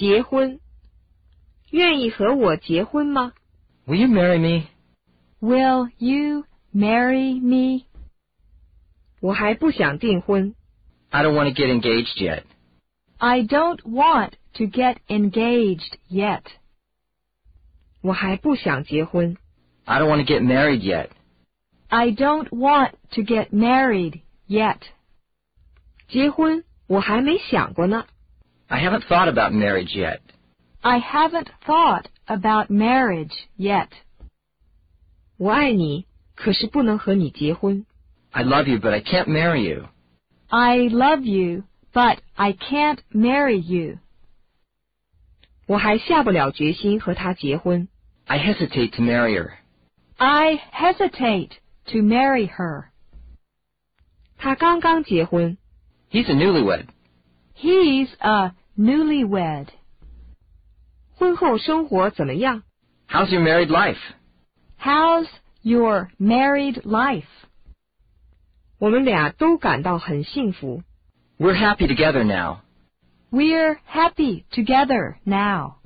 结婚，愿意和我结婚吗？ Will you marry me? Will you marry me? 我还不想订婚。 I don't want to get engaged yet. I don't want to get engaged yet. 我还不想结婚。 I don't want to get married yet. I don't want to get married yet. 结婚我还没想过呢。 I haven't thought about marriage yet. I haven't thought about marriage yet. 我爱你，可是不能和你结婚。 I love you, but I can't marry you. I love you, but I can't marry you. 我还下不了决心和他结婚。 I hesitate to marry her. I hesitate to marry her. 他刚刚结婚， He's a newlywed. He's a newlywed. 婚后生活怎么样？ How's your married life? How's your married life? 我们俩都感到很幸福。 We're happy together now. We're happy together now.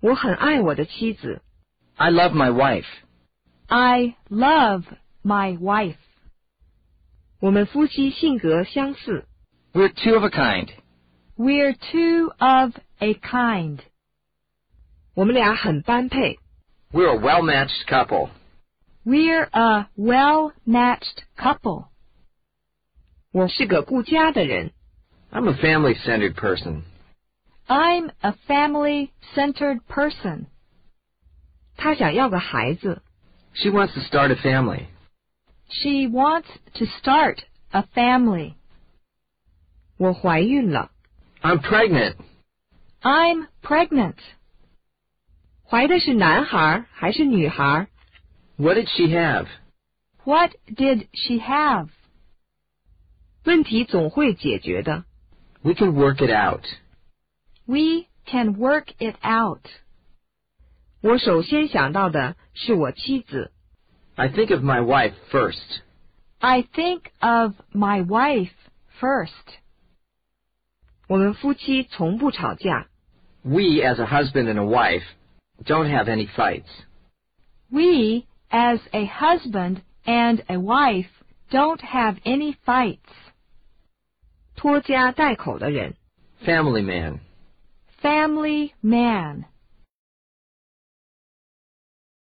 我很爱我的妻子， I love my wife. I love my wife. 我们夫妻性格相似， We're two of a kind. We're two of a kind. 我们俩很般配。 We're a well-matched couple. We're a well-matched couple. 我是个顾家的人， I'm a family-centered person. I'm a family-centered person. 他想要个孩子， She wants to start a family. She wants to start a family. 我怀孕了， I'm pregnant. I'm pregnant. 怀的是男孩还是女孩？ What did she have? What did she have? 问题总会解决的。 We can work it out. We can work it out. 我首先想到的是我妻子， I think of my wife first. I think of my wife first. 我们夫妻从不吵架， We, as a husband and a wife, don't have any fights. We, as a husband and a wife, don't have any fights. 拖家带口的人。 Family man. Family man.